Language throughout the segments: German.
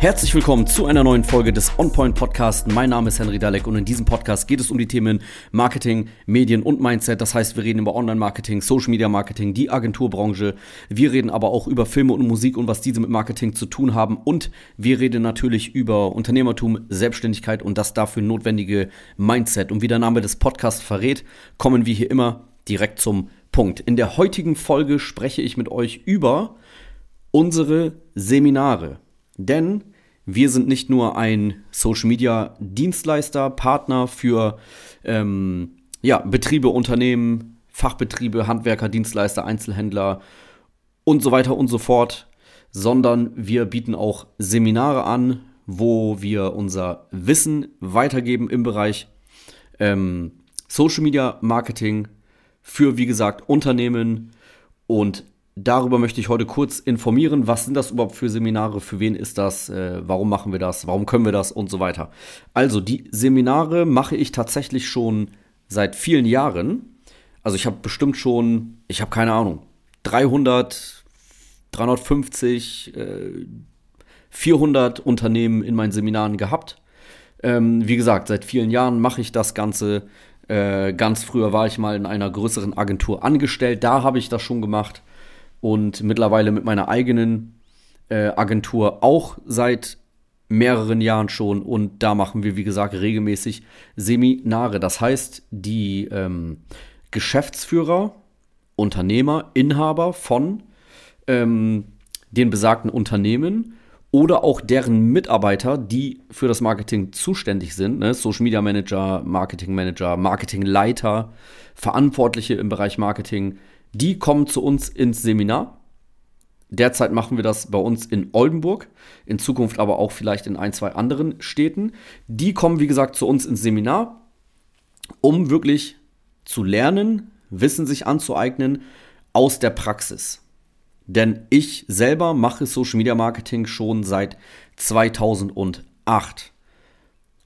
Herzlich willkommen zu einer neuen Folge des OnPoint Podcast. Mein Name ist Henry Dalek und in diesem Podcast geht es um die Themen Marketing, Medien und Mindset. Das heißt, wir reden über Online-Marketing, Social Media Marketing, die Agenturbranche. Wir reden aber auch über Filme und Musik und was diese mit Marketing zu tun haben. Und wir reden natürlich über Unternehmertum, Selbstständigkeit und das dafür notwendige Mindset. Und wie der Name des Podcasts verrät, kommen wir hier immer direkt zum Punkt. In der heutigen Folge spreche ich mit euch über unsere Seminare. Denn wir sind nicht nur ein Social Media Dienstleister, Partner für ähm, ja, Betriebe, Unternehmen, Fachbetriebe, Handwerker, Dienstleister, Einzelhändler und so weiter und so fort, sondern wir bieten auch Seminare an, wo wir unser Wissen weitergeben im Bereich ähm, Social Media Marketing für, wie gesagt, Unternehmen und Darüber möchte ich heute kurz informieren. Was sind das überhaupt für Seminare? Für wen ist das? Äh, warum machen wir das? Warum können wir das? Und so weiter. Also, die Seminare mache ich tatsächlich schon seit vielen Jahren. Also, ich habe bestimmt schon, ich habe keine Ahnung, 300, 350, äh, 400 Unternehmen in meinen Seminaren gehabt. Ähm, wie gesagt, seit vielen Jahren mache ich das Ganze. Äh, ganz früher war ich mal in einer größeren Agentur angestellt. Da habe ich das schon gemacht und mittlerweile mit meiner eigenen äh, Agentur auch seit mehreren Jahren schon und da machen wir, wie gesagt, regelmäßig Seminare. Das heißt, die ähm, Geschäftsführer, Unternehmer, Inhaber von ähm, den besagten Unternehmen oder auch deren Mitarbeiter, die für das Marketing zuständig sind, ne? Social Media Manager, Marketing Manager, Marketingleiter, Verantwortliche im Bereich Marketing, die kommen zu uns ins Seminar. Derzeit machen wir das bei uns in Oldenburg, in Zukunft aber auch vielleicht in ein, zwei anderen Städten. Die kommen, wie gesagt, zu uns ins Seminar, um wirklich zu lernen, Wissen sich anzueignen aus der Praxis. Denn ich selber mache Social Media Marketing schon seit 2008.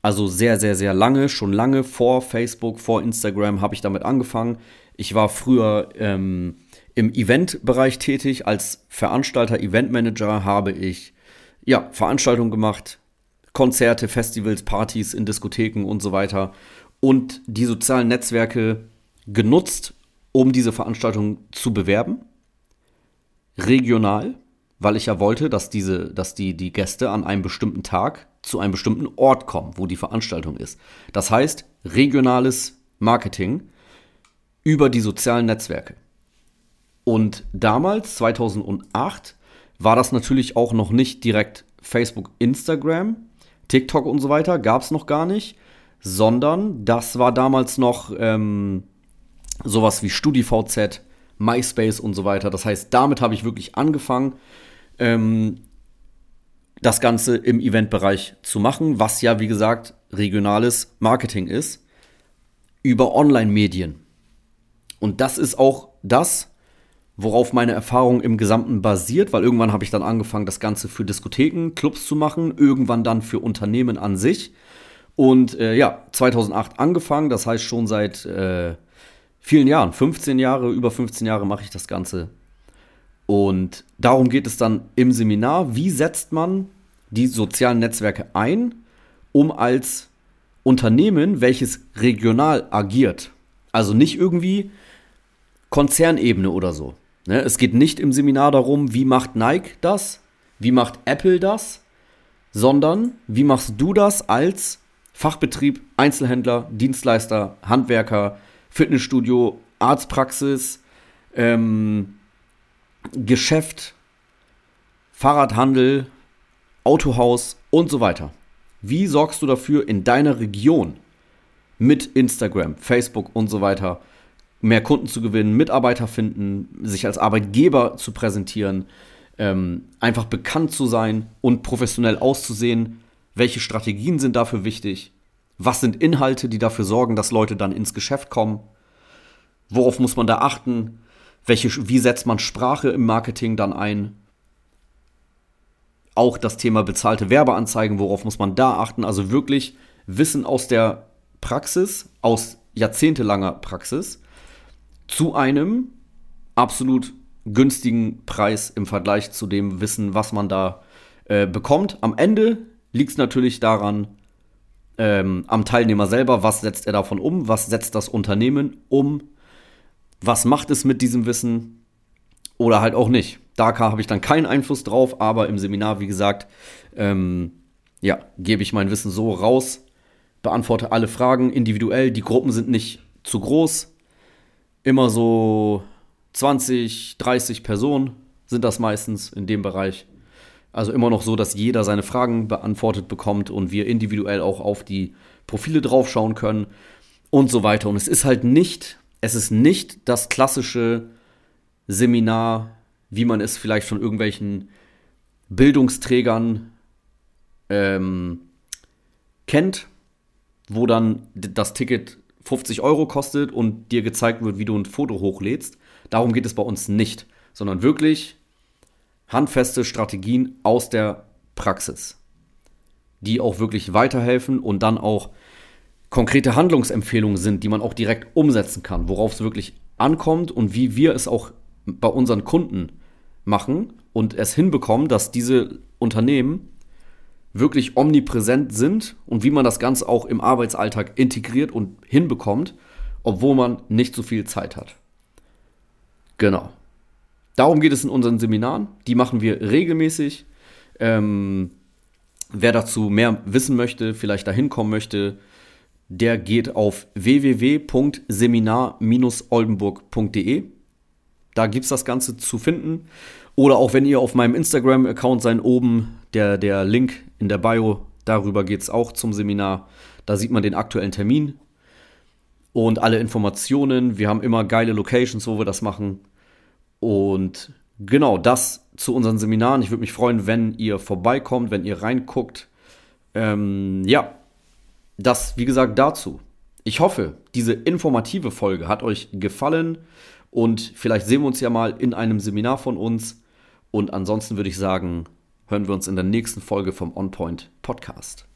Also sehr, sehr, sehr lange, schon lange vor Facebook, vor Instagram habe ich damit angefangen. Ich war früher ähm, im Eventbereich tätig. Als Veranstalter, Eventmanager habe ich ja, Veranstaltungen gemacht, Konzerte, Festivals, Partys in Diskotheken und so weiter. Und die sozialen Netzwerke genutzt, um diese Veranstaltungen zu bewerben. Regional, weil ich ja wollte, dass, diese, dass die, die Gäste an einem bestimmten Tag zu einem bestimmten Ort kommen, wo die Veranstaltung ist. Das heißt, regionales Marketing über die sozialen Netzwerke. Und damals, 2008, war das natürlich auch noch nicht direkt Facebook, Instagram, TikTok und so weiter, gab es noch gar nicht, sondern das war damals noch ähm, sowas wie StudiVZ, MySpace und so weiter. Das heißt, damit habe ich wirklich angefangen, ähm, das Ganze im Eventbereich zu machen, was ja, wie gesagt, regionales Marketing ist, über Online-Medien. Und das ist auch das, worauf meine Erfahrung im Gesamten basiert, weil irgendwann habe ich dann angefangen, das Ganze für Diskotheken, Clubs zu machen, irgendwann dann für Unternehmen an sich. Und äh, ja, 2008 angefangen, das heißt schon seit äh, vielen Jahren, 15 Jahre, über 15 Jahre mache ich das Ganze und darum geht es dann im Seminar. Wie setzt man die sozialen Netzwerke ein, um als Unternehmen, welches regional agiert, also nicht irgendwie Konzernebene oder so. Ne? Es geht nicht im Seminar darum, wie macht Nike das, wie macht Apple das, sondern wie machst du das als Fachbetrieb, Einzelhändler, Dienstleister, Handwerker, Fitnessstudio, Arztpraxis, ähm, Geschäft, Fahrradhandel, Autohaus und so weiter. Wie sorgst du dafür in deiner Region mit Instagram, Facebook und so weiter mehr Kunden zu gewinnen, Mitarbeiter finden, sich als Arbeitgeber zu präsentieren, ähm, einfach bekannt zu sein und professionell auszusehen? Welche Strategien sind dafür wichtig? Was sind Inhalte, die dafür sorgen, dass Leute dann ins Geschäft kommen? Worauf muss man da achten? welche, wie setzt man Sprache im Marketing dann ein? Auch das Thema bezahlte Werbeanzeigen, worauf muss man da achten? Also wirklich Wissen aus der Praxis, aus jahrzehntelanger Praxis, zu einem absolut günstigen Preis im Vergleich zu dem Wissen, was man da äh, bekommt. Am Ende liegt es natürlich daran, ähm, am Teilnehmer selber, was setzt er davon um, was setzt das Unternehmen um, was macht es mit diesem Wissen oder halt auch nicht. Da habe ich dann keinen Einfluss drauf, aber im Seminar, wie gesagt, ähm, ja, gebe ich mein Wissen so raus, beantworte alle Fragen individuell. Die Gruppen sind nicht zu groß. Immer so 20, 30 Personen sind das meistens in dem Bereich. Also immer noch so, dass jeder seine Fragen beantwortet bekommt und wir individuell auch auf die Profile draufschauen können und so weiter. Und es ist halt nicht, es ist nicht das klassische Seminar, wie man es vielleicht von irgendwelchen Bildungsträgern ähm, kennt, wo dann das Ticket 50 Euro kostet und dir gezeigt wird, wie du ein Foto hochlädst. Darum geht es bei uns nicht, sondern wirklich handfeste Strategien aus der Praxis, die auch wirklich weiterhelfen und dann auch konkrete Handlungsempfehlungen sind, die man auch direkt umsetzen kann, worauf es wirklich ankommt und wie wir es auch bei unseren Kunden machen und es hinbekommen, dass diese Unternehmen wirklich omnipräsent sind und wie man das Ganze auch im Arbeitsalltag integriert und hinbekommt, obwohl man nicht so viel Zeit hat. Genau. Darum geht es in unseren Seminaren. Die machen wir regelmäßig. Ähm, wer dazu mehr wissen möchte, vielleicht dahin kommen möchte, der geht auf www.seminar-oldenburg.de. Da gibt es das Ganze zu finden. Oder auch wenn ihr auf meinem Instagram-Account seid, oben der, der Link in der Bio, darüber geht es auch zum Seminar. Da sieht man den aktuellen Termin und alle Informationen. Wir haben immer geile Locations, wo wir das machen. Und genau das zu unseren Seminaren. Ich würde mich freuen, wenn ihr vorbeikommt, wenn ihr reinguckt. Ähm, ja, das, wie gesagt, dazu. Ich hoffe, diese informative Folge hat euch gefallen und vielleicht sehen wir uns ja mal in einem Seminar von uns. Und ansonsten würde ich sagen, hören wir uns in der nächsten Folge vom OnPoint Podcast.